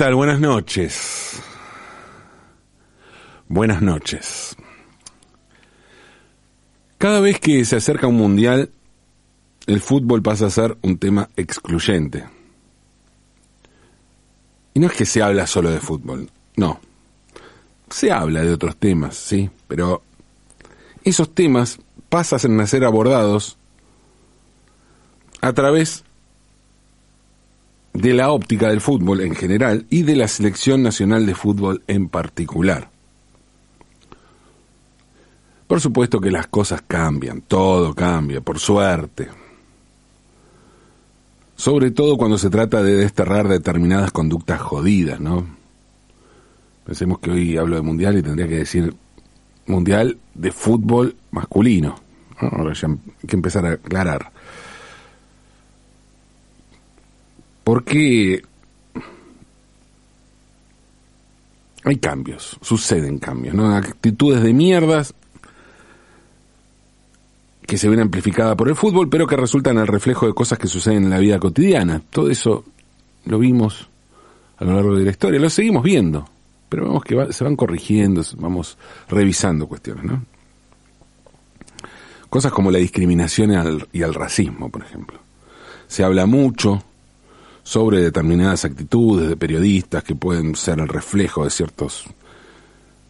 Buenas noches. Buenas noches. Cada vez que se acerca un mundial, el fútbol pasa a ser un tema excluyente. Y no es que se habla solo de fútbol, no. Se habla de otros temas, sí, pero esos temas pasan a ser abordados a través de la óptica del fútbol en general y de la selección nacional de fútbol en particular. Por supuesto que las cosas cambian, todo cambia, por suerte. Sobre todo cuando se trata de desterrar determinadas conductas jodidas, ¿no? Pensemos que hoy hablo de mundial y tendría que decir mundial de fútbol masculino. Ahora ya hay que empezar a aclarar. Porque hay cambios, suceden cambios, ¿no? Actitudes de mierdas que se ven amplificadas por el fútbol, pero que resultan el reflejo de cosas que suceden en la vida cotidiana. Todo eso lo vimos a lo largo de la historia, lo seguimos viendo, pero vemos que se van corrigiendo, vamos revisando cuestiones, ¿no? Cosas como la discriminación y el racismo, por ejemplo. Se habla mucho sobre determinadas actitudes de periodistas que pueden ser el reflejo de ciertos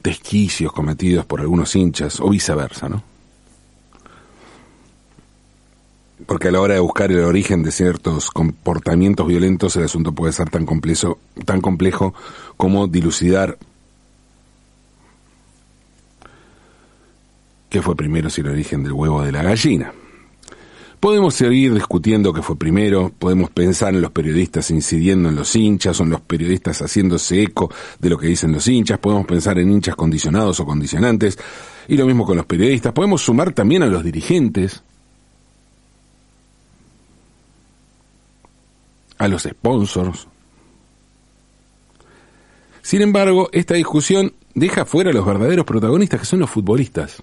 desquicios cometidos por algunos hinchas o viceversa, ¿no? porque a la hora de buscar el origen de ciertos comportamientos violentos el asunto puede ser tan complejo, tan complejo como dilucidar qué fue primero si el origen del huevo de la gallina. Podemos seguir discutiendo qué fue primero, podemos pensar en los periodistas incidiendo en los hinchas o en los periodistas haciéndose eco de lo que dicen los hinchas, podemos pensar en hinchas condicionados o condicionantes, y lo mismo con los periodistas, podemos sumar también a los dirigentes, a los sponsors. Sin embargo, esta discusión deja fuera a los verdaderos protagonistas que son los futbolistas.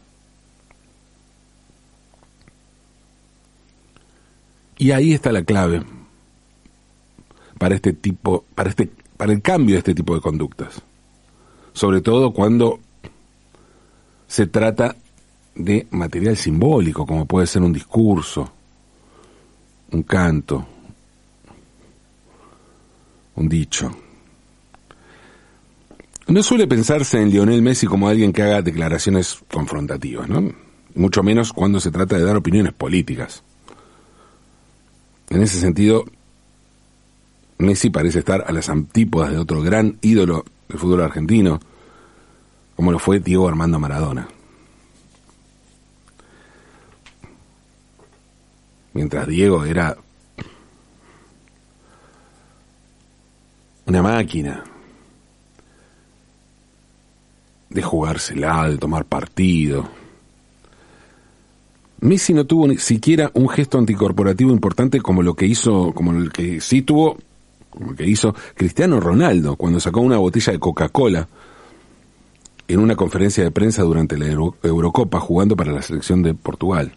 Y ahí está la clave para este tipo, para este, para el cambio de este tipo de conductas. Sobre todo cuando se trata de material simbólico, como puede ser un discurso, un canto, un dicho. No suele pensarse en Lionel Messi como alguien que haga declaraciones confrontativas, ¿no? Mucho menos cuando se trata de dar opiniones políticas. En ese sentido, Messi parece estar a las antípodas de otro gran ídolo del fútbol argentino, como lo fue Diego Armando Maradona. Mientras Diego era una máquina de jugársela, de tomar partido. Messi no tuvo ni siquiera un gesto anticorporativo importante como lo que hizo, como el que sí tuvo, como que hizo Cristiano Ronaldo cuando sacó una botella de Coca-Cola en una conferencia de prensa durante la Eurocopa jugando para la selección de Portugal.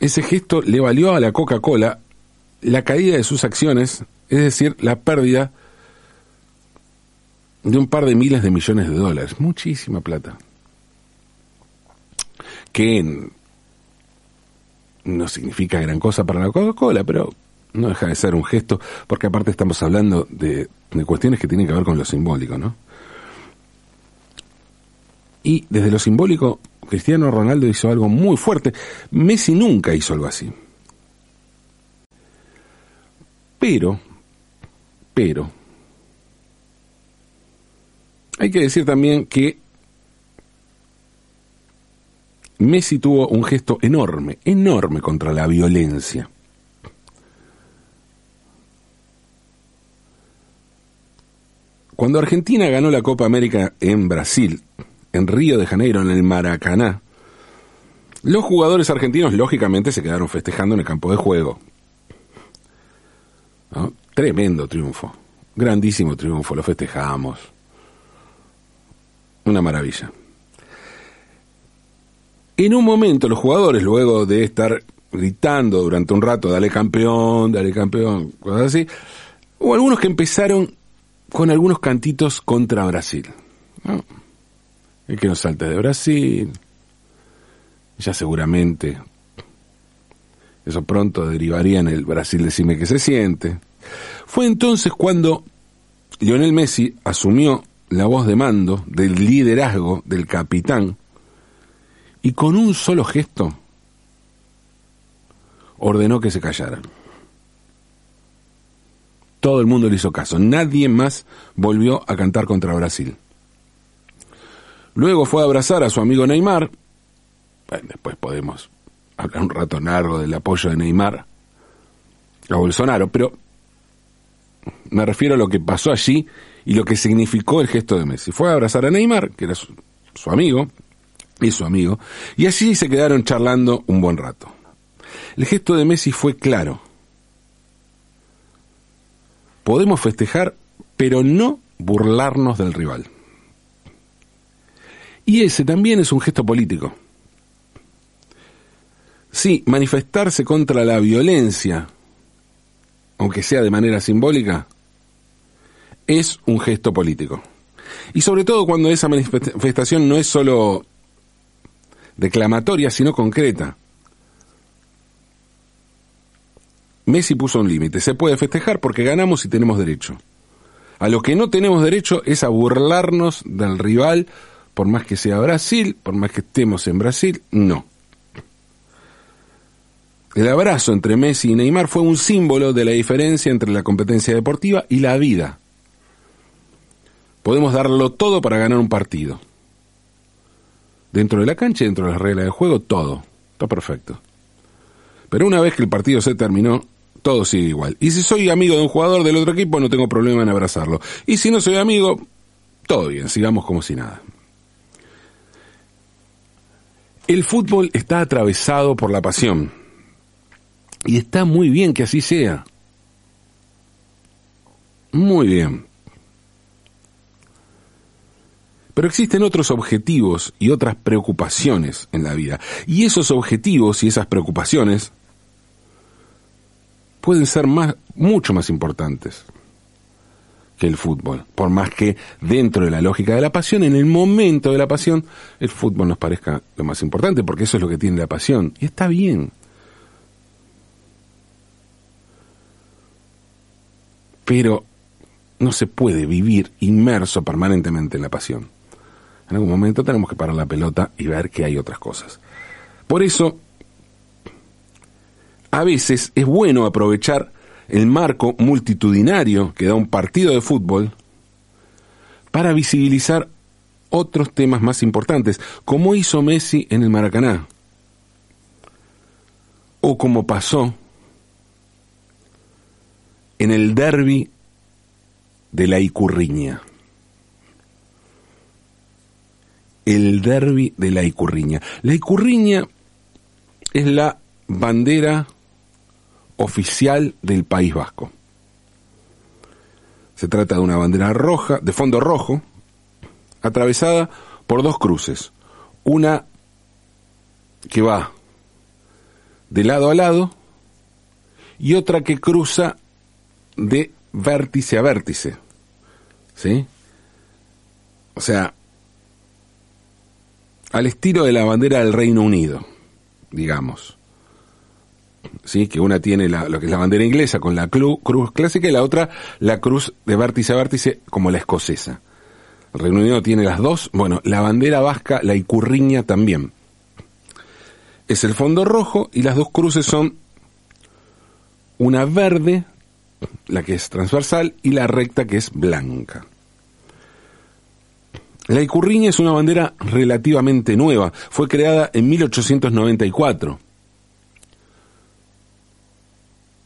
Ese gesto le valió a la Coca-Cola la caída de sus acciones es decir, la pérdida de un par de miles de millones de dólares, muchísima plata, que no significa gran cosa para la Coca-Cola, pero no deja de ser un gesto, porque aparte estamos hablando de, de, cuestiones que tienen que ver con lo simbólico, ¿no? Y desde lo simbólico, Cristiano Ronaldo hizo algo muy fuerte. Messi nunca hizo algo así. Pero pero hay que decir también que Messi tuvo un gesto enorme, enorme contra la violencia. Cuando Argentina ganó la Copa América en Brasil, en Río de Janeiro, en el Maracaná, los jugadores argentinos lógicamente se quedaron festejando en el campo de juego. Tremendo triunfo, grandísimo triunfo, lo festejamos. Una maravilla. En un momento los jugadores, luego de estar gritando durante un rato, dale campeón, dale campeón, cosas así, Hubo algunos que empezaron con algunos cantitos contra Brasil. El que no salte de Brasil, ya seguramente eso pronto derivaría en el Brasil decime que se siente. Fue entonces cuando Lionel Messi asumió la voz de mando del liderazgo del capitán y con un solo gesto ordenó que se callaran. Todo el mundo le hizo caso. Nadie más volvió a cantar contra Brasil. Luego fue a abrazar a su amigo Neymar. Bueno, después podemos hablar un rato largo del apoyo de Neymar a Bolsonaro, pero me refiero a lo que pasó allí y lo que significó el gesto de Messi. Fue a abrazar a Neymar, que era su, su amigo, y su amigo, y allí se quedaron charlando un buen rato. El gesto de Messi fue claro. Podemos festejar, pero no burlarnos del rival. Y ese también es un gesto político. Sí, manifestarse contra la violencia, aunque sea de manera simbólica, es un gesto político. Y sobre todo cuando esa manifestación no es solo declamatoria, sino concreta. Messi puso un límite. Se puede festejar porque ganamos y tenemos derecho. A lo que no tenemos derecho es a burlarnos del rival, por más que sea Brasil, por más que estemos en Brasil, no. El abrazo entre Messi y Neymar fue un símbolo de la diferencia entre la competencia deportiva y la vida. Podemos darlo todo para ganar un partido. Dentro de la cancha, dentro de las reglas del juego, todo. Está perfecto. Pero una vez que el partido se terminó, todo sigue igual. Y si soy amigo de un jugador del otro equipo, no tengo problema en abrazarlo. Y si no soy amigo, todo bien, sigamos como si nada. El fútbol está atravesado por la pasión. Y está muy bien que así sea. Muy bien. Pero existen otros objetivos y otras preocupaciones en la vida. Y esos objetivos y esas preocupaciones pueden ser más, mucho más importantes que el fútbol. Por más que dentro de la lógica de la pasión, en el momento de la pasión, el fútbol nos parezca lo más importante, porque eso es lo que tiene la pasión. Y está bien. Pero no se puede vivir inmerso permanentemente en la pasión. En algún momento tenemos que parar la pelota y ver que hay otras cosas. Por eso, a veces es bueno aprovechar el marco multitudinario que da un partido de fútbol para visibilizar otros temas más importantes, como hizo Messi en el Maracaná, o como pasó en el derby de la Icurriña. El derby de la Icurriña. La Icurriña es la bandera oficial del País Vasco. Se trata de una bandera roja, de fondo rojo, atravesada por dos cruces. Una que va de lado a lado y otra que cruza de vértice a vértice. ¿Sí? O sea, al estilo de la bandera del Reino Unido, digamos. ¿sí? que una tiene lo que es la bandera inglesa con la cruz clásica y la otra la cruz de vértice a vértice como la escocesa. El Reino Unido tiene las dos, bueno, la bandera vasca, la icurriña también. Es el fondo rojo y las dos cruces son una verde, la que es transversal, y la recta que es blanca. La icurriña es una bandera relativamente nueva, fue creada en 1894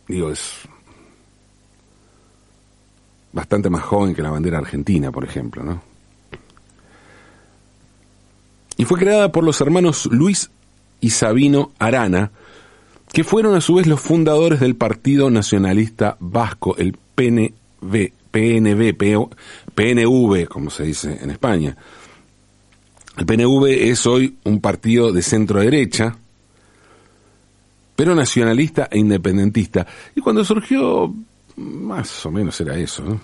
digo, es bastante más joven que la bandera argentina, por ejemplo, ¿no? Y fue creada por los hermanos Luis y Sabino Arana, que fueron a su vez los fundadores del Partido Nacionalista Vasco, el PNV, PNV, PNV, como se dice en España. El PNV es hoy un partido de centro derecha, pero nacionalista e independentista. Y cuando surgió más o menos era eso. ¿no?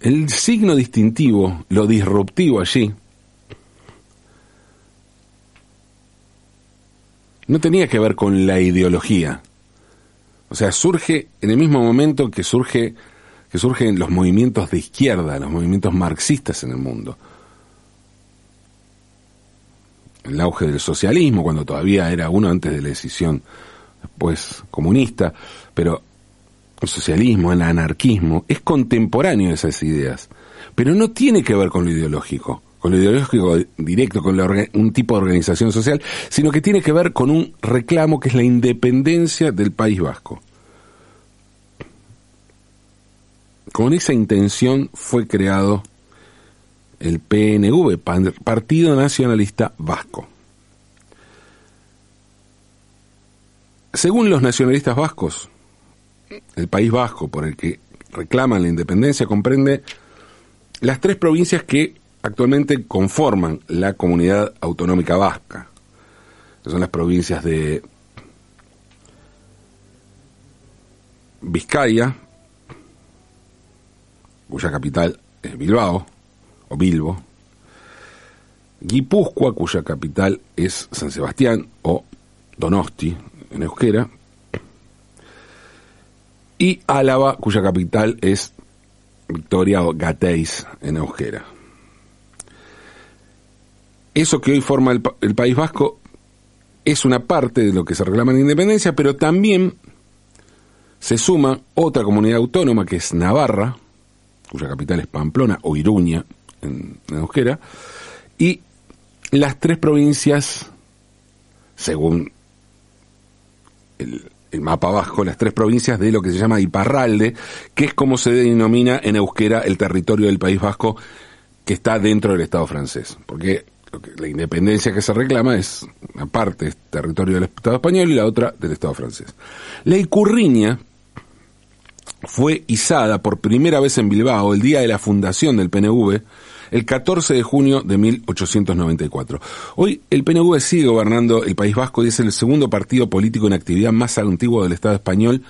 El signo distintivo, lo disruptivo allí, no tenía que ver con la ideología. O sea, surge en el mismo momento que surge que surgen los movimientos de izquierda, los movimientos marxistas en el mundo. El auge del socialismo, cuando todavía era uno antes de la decisión después comunista, pero el socialismo, el anarquismo, es contemporáneo de esas ideas, pero no tiene que ver con lo ideológico con lo ideológico directo, con un tipo de organización social, sino que tiene que ver con un reclamo que es la independencia del País Vasco. Con esa intención fue creado el PNV, Partido Nacionalista Vasco. Según los nacionalistas vascos, el País Vasco por el que reclaman la independencia comprende las tres provincias que actualmente conforman la comunidad autonómica vasca. son las provincias de Vizcaya, cuya capital es Bilbao, o Bilbo, Guipúzcoa, cuya capital es San Sebastián, o Donosti, en euskera, y Álava, cuya capital es Victoria o Gateiz, en euskera. Eso que hoy forma el, País Vasco es una parte de lo que se reclama en independencia, pero también se suma otra comunidad autónoma que es Navarra, cuya capital es Pamplona o Iruña en, Euskera, y las tres provincias, según el, el, mapa vasco, las tres provincias de lo que se llama Iparralde, que es como se denomina en Euskera el territorio del País Vasco que está dentro del Estado francés. Porque la independencia que se reclama es una parte es territorio del Estado español y la otra del Estado francés. La Icurriña fue izada por primera vez en Bilbao el día de la fundación del PNV, el 14 de junio de 1894. Hoy el PNV sigue gobernando el País Vasco y es el segundo partido político en actividad más antiguo del Estado español,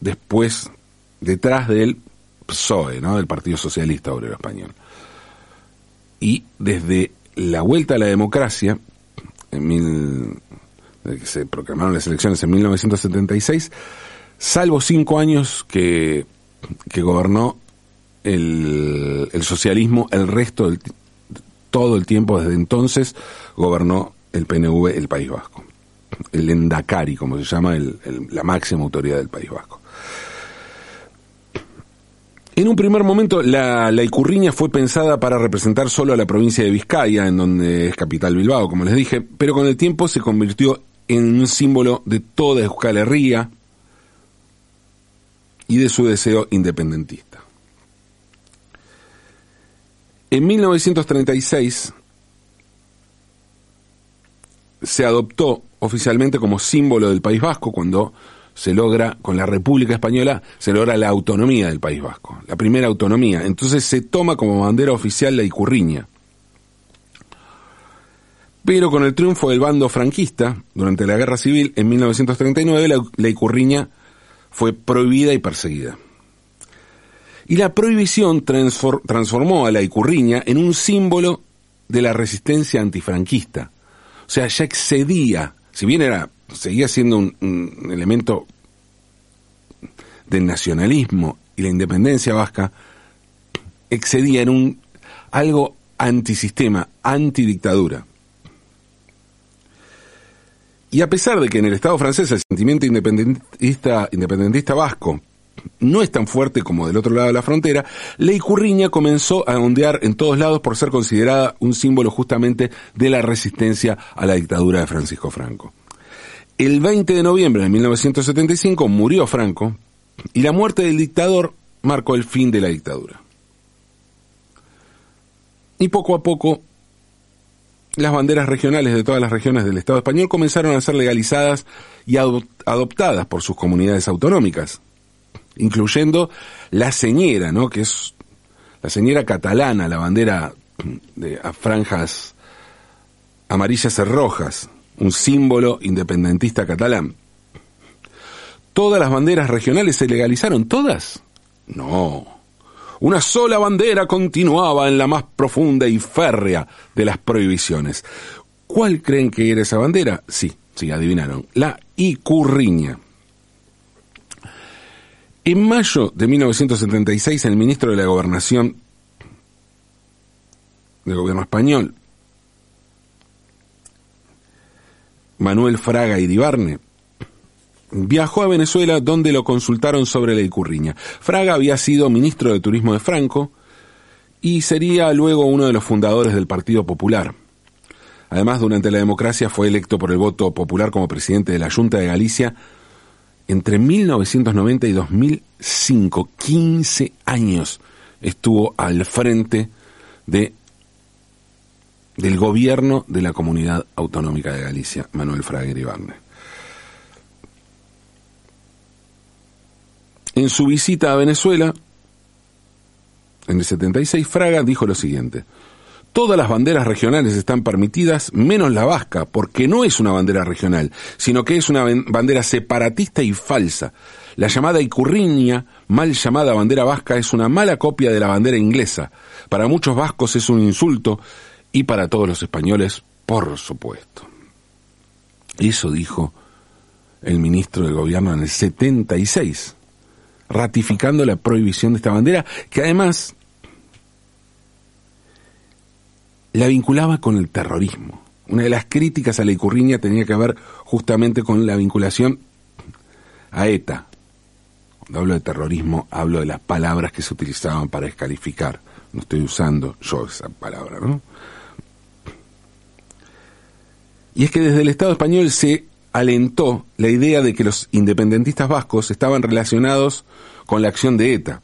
después, detrás del PSOE, ¿no? del Partido Socialista Obrero Español. Y desde la vuelta a la democracia, en mil, que se proclamaron las elecciones en 1976, salvo cinco años que, que gobernó el, el, socialismo, el resto del todo el tiempo desde entonces gobernó el PNV el País Vasco. El Endacari, como se llama, la máxima autoridad del País Vasco. En un primer momento, la, la, Icurriña fue pensada para representar solo a la provincia de Vizcaya, en donde es capital Bilbao, como les dije, pero con el tiempo se convirtió en un símbolo de toda Euskal Herria y de su deseo independentista. En 1936 se adoptó oficialmente como símbolo del País Vasco cuando se logra, con la República Española, se logra la autonomía del País Vasco, la primera autonomía. Entonces se toma como bandera oficial la Icurriña. Pero con el triunfo del bando franquista, durante la Guerra Civil, en 1939, la, Icurriña fue prohibida y perseguida. Y la prohibición transformó a la Icurriña en un símbolo de la resistencia antifranquista. O sea, ya excedía, si bien era seguía siendo un, elemento del nacionalismo y la independencia vasca, excedía en un algo antisistema, antidictadura. Y a pesar de que en el Estado francés el sentimiento independentista, independentista vasco no es tan fuerte como del otro lado de la frontera, Ley Curriña comenzó a ondear en todos lados por ser considerada un símbolo justamente de la resistencia a la dictadura de Francisco Franco. El 20 de noviembre de 1975 murió Franco y la muerte del dictador marcó el fin de la dictadura. Y poco a poco las banderas regionales de todas las regiones del Estado español comenzaron a ser legalizadas y adoptadas por sus comunidades autonómicas, incluyendo la señera, ¿no? que es la señera catalana, la bandera de franjas amarillas y rojas, un símbolo independentista catalán. ¿Todas las banderas regionales se legalizaron? ¿Todas? No. Una sola bandera continuaba en la más profunda y férrea de las prohibiciones. ¿Cuál creen que era esa bandera? Sí, sí, adivinaron. La Icurriña. En mayo de 1976, el ministro de la Gobernación del gobierno español, Manuel Fraga Iribarne, viajó a Venezuela donde lo consultaron sobre la Icurriña. Fraga había sido ministro de Turismo de Franco y sería luego uno de los fundadores del Partido Popular. Además, durante la democracia fue electo por el voto popular como presidente de la Junta de Galicia entre 1990 y 2005. 15 años estuvo al frente de del gobierno de la Comunidad Autonómica de Galicia, Manuel Fraga Iribarne. En su visita a Venezuela, en el 76, Fraga dijo lo siguiente. Todas las banderas regionales están permitidas, menos la vasca, porque no es una bandera regional, sino que es una bandera separatista y falsa. La llamada Icurriña, mal llamada bandera vasca, es una mala copia de la bandera inglesa. Para muchos vascos es un insulto y para todos los españoles, por supuesto. Eso dijo el ministro del gobierno en el 76 ratificando la prohibición de esta bandera, que además la vinculaba con el terrorismo. Una de las críticas a la Icurriña tenía que ver justamente con la vinculación a ETA. Cuando hablo de terrorismo, hablo de las palabras que se utilizaban para descalificar. No estoy usando yo esa palabra, ¿no? Y es que desde el Estado español se alentó la idea de que los independentistas vascos estaban relacionados con la acción de ETA.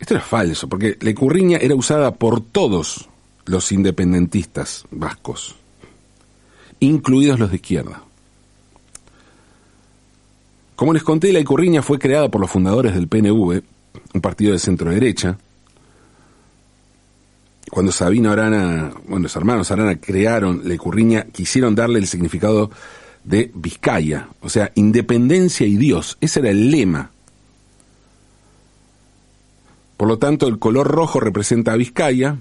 Esto era falso, porque la icurriña era usada por todos los independentistas vascos, incluidos los de izquierda. Como les conté, la icurriña fue creada por los fundadores del PNV, un partido de centro derecha, cuando Sabino Arana, bueno, los hermanos Arana crearon la Icurriña, quisieron darle el significado de Vizcaya, o sea, independencia y Dios, ese era el lema. Por lo tanto, el color rojo representa a Vizcaya,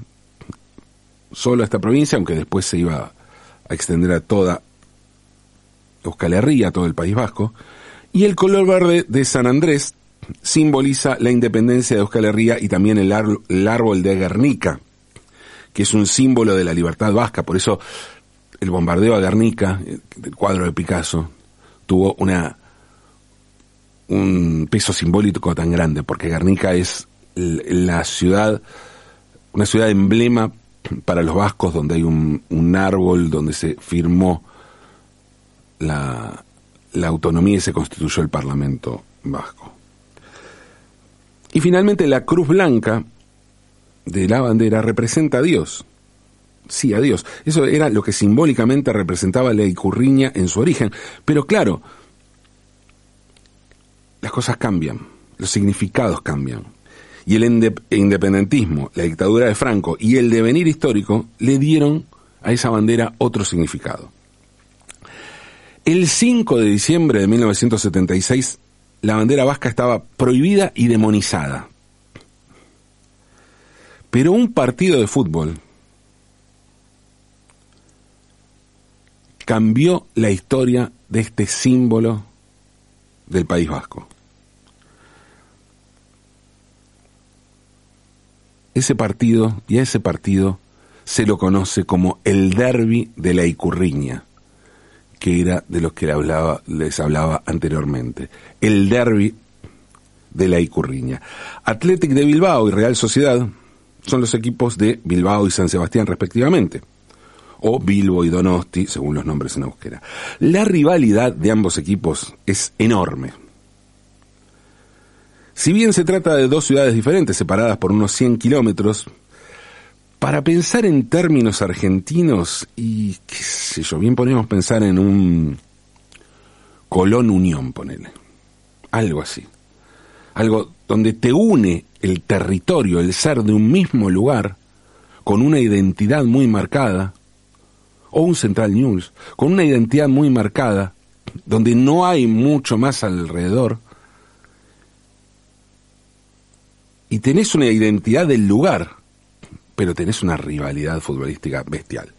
solo a esta provincia, aunque después se iba a extender a toda Euskal Herria, a todo el País Vasco, y el color verde de San Andrés simboliza la independencia de Euskal Herria y también el, el árbol de Guernica que es un símbolo de la libertad vasca. Por eso el bombardeo a Guernica, el cuadro de Picasso, tuvo una un peso simbólico tan grande, porque Guernica es la ciudad, una ciudad emblema para los vascos, donde hay un, un árbol donde se firmó la, la autonomía y se constituyó el Parlamento vasco. Y finalmente la Cruz Blanca de la bandera representa a Dios. Sí, a Dios. Eso era lo que simbólicamente representaba la Icurriña en su origen. Pero claro, las cosas cambian, los significados cambian. Y el independentismo, la dictadura de Franco y el devenir histórico le dieron a esa bandera otro significado. El 5 de diciembre de 1976, la bandera vasca estaba prohibida y demonizada. Pero un partido de fútbol cambió la historia de este símbolo del País Vasco. Ese partido y a ese partido se lo conoce como el derby de la Icurriña, que era de los que les hablaba, les hablaba anteriormente. El derby de la Icurriña. Athletic de Bilbao y Real Sociedad son los equipos de Bilbao y San Sebastián respectivamente, o Bilbo y Donosti, según los nombres en euskera. La rivalidad de ambos equipos es enorme. Si bien se trata de dos ciudades diferentes, separadas por unos 100 kilómetros, para pensar en términos argentinos, y qué sé yo, bien podemos pensar en un Colón Unión, ponele. Algo así. Algo donde te une el territorio, el ser de un mismo lugar, con una identidad muy marcada, o un Central News, con una identidad muy marcada, donde no hay mucho más alrededor, y tenés una identidad del lugar, pero tenés una rivalidad futbolística bestial.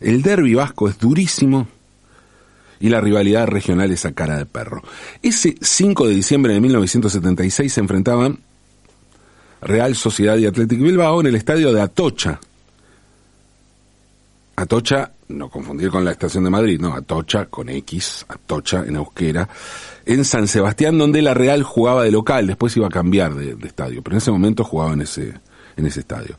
El derby vasco es durísimo y la rivalidad regional es a cara de perro. Ese 5 de diciembre de 1976 se enfrentaban Real Sociedad y Athletic Bilbao en el estadio de Atocha. Atocha, no confundir con la estación de Madrid, no, Atocha con X, Atocha en Euskera, en San Sebastián, donde la Real jugaba de local, después iba a cambiar de, de estadio, pero en ese momento jugaba en ese, en ese estadio.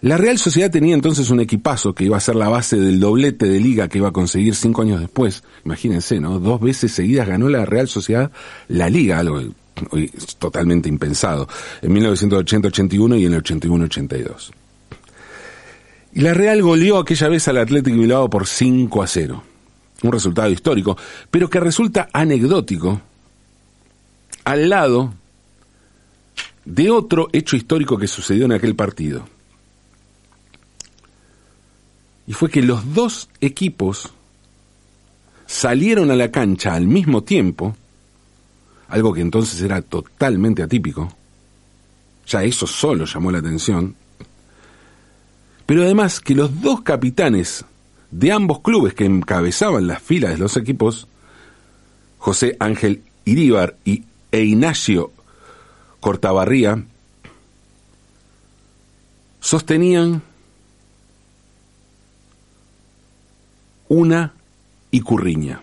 La Real Sociedad tenía entonces un equipazo que iba a ser la base del doblete de liga que iba a conseguir cinco años después. Imagínense, ¿no? Dos veces seguidas ganó la Real Sociedad la liga, algo totalmente impensado, en 1980-81 y en el 81-82. Y la Real goleó aquella vez al Atlético Bilbao por 5 a 0. Un resultado histórico, pero que resulta anecdótico al lado de otro hecho histórico que sucedió en aquel partido y fue que los dos equipos salieron a la cancha al mismo tiempo, algo que entonces era totalmente atípico, ya eso solo llamó la atención, pero además que los dos capitanes de ambos clubes que encabezaban las filas de los equipos, José Ángel Iríbar y e Ignacio Cortabarría, sostenían una y curriña.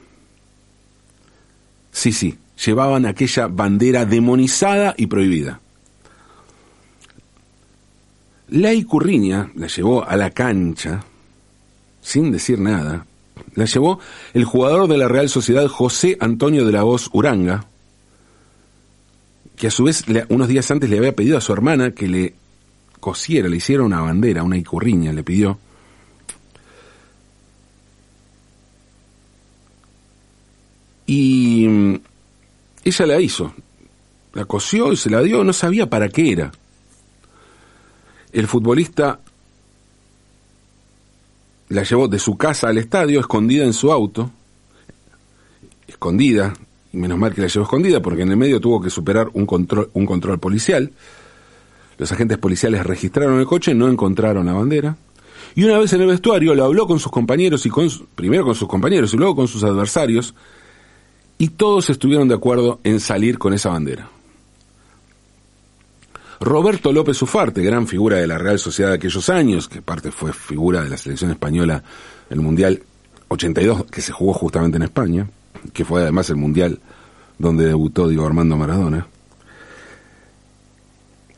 Sí, sí, llevaban aquella bandera demonizada y prohibida. La Icurriña la llevó a la cancha, sin decir nada, la llevó el jugador de la Real Sociedad José Antonio de la Voz Uranga, que a su vez unos días antes le había pedido a su hermana que le cosiera, le hiciera una bandera, una icurriña, le pidió, Y mm, ella la hizo, la cosió y se la dio, no sabía para qué era. El futbolista la llevó de su casa al estadio, escondida en su auto, escondida, y menos mal que la llevó escondida, porque en el medio tuvo que superar un control, policial. Los agentes policiales registraron el coche, no encontraron la bandera. Y una vez en el vestuario lo habló con sus compañeros y con primero con sus compañeros y luego con sus adversarios y todos estuvieron de acuerdo en salir con esa bandera. Roberto López Ufarte, gran figura de la Real Sociedad de aquellos años, que aparte fue figura de la selección española el Mundial 82, que se jugó justamente en España, que fue además el Mundial donde debutó Diego Armando Maradona,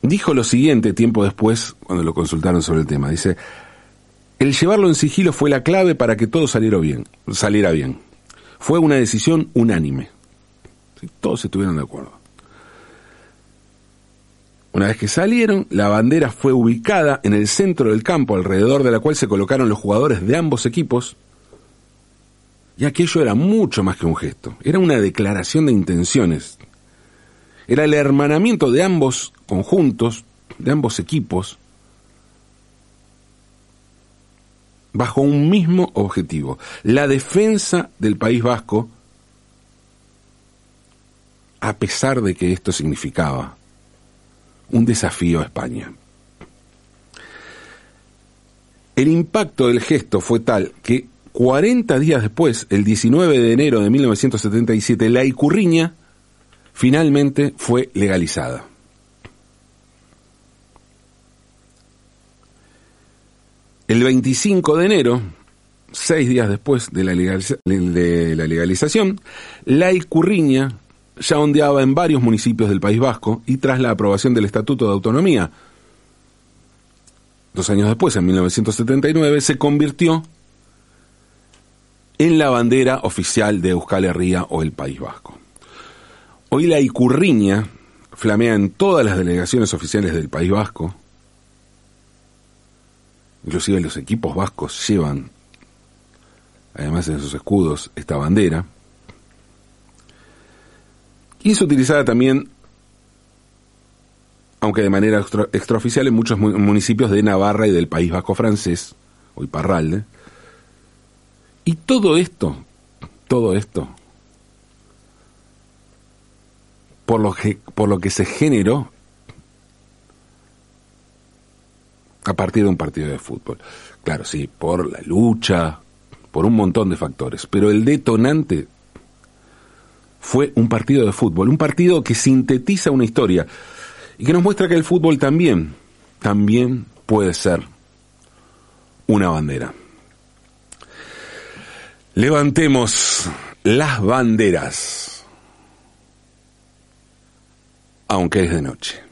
dijo lo siguiente tiempo después, cuando lo consultaron sobre el tema. Dice, el llevarlo en sigilo fue la clave para que todo saliera bien. Saliera bien. Fue una decisión unánime. Todos estuvieron de acuerdo. Una vez que salieron, la bandera fue ubicada en el centro del campo, alrededor de la cual se colocaron los jugadores de ambos equipos. Y aquello era mucho más que un gesto, era una declaración de intenciones. Era el hermanamiento de ambos conjuntos, de ambos equipos, bajo un mismo objetivo, la defensa del País Vasco, a pesar de que esto significaba un desafío a España. El impacto del gesto fue tal que 40 días después, el 19 de enero de 1977, la icurriña finalmente fue legalizada. El 25 de enero, seis días después de la, legalización, la Icurriña ya ondeaba en varios municipios del País Vasco y tras la aprobación del Estatuto de Autonomía, dos años después, en 1979, se convirtió en la bandera oficial de Euskal Herria o el País Vasco. Hoy la Icurriña flamea en todas las delegaciones oficiales del País Vasco, Inclusive los equipos vascos llevan, además en sus escudos, esta bandera. Y es utilizada también, aunque de manera extraoficial, en muchos municipios de Navarra y del País Vasco francés, hoy Parralde. Y todo esto todo esto por lo que, por lo que se generó a partir de un partido de fútbol. Claro, sí, por la lucha, por un montón de factores, pero el detonante fue un partido de fútbol, un partido que sintetiza una historia y que nos muestra que el fútbol también, también puede ser una bandera. Levantemos las banderas, aunque es de noche.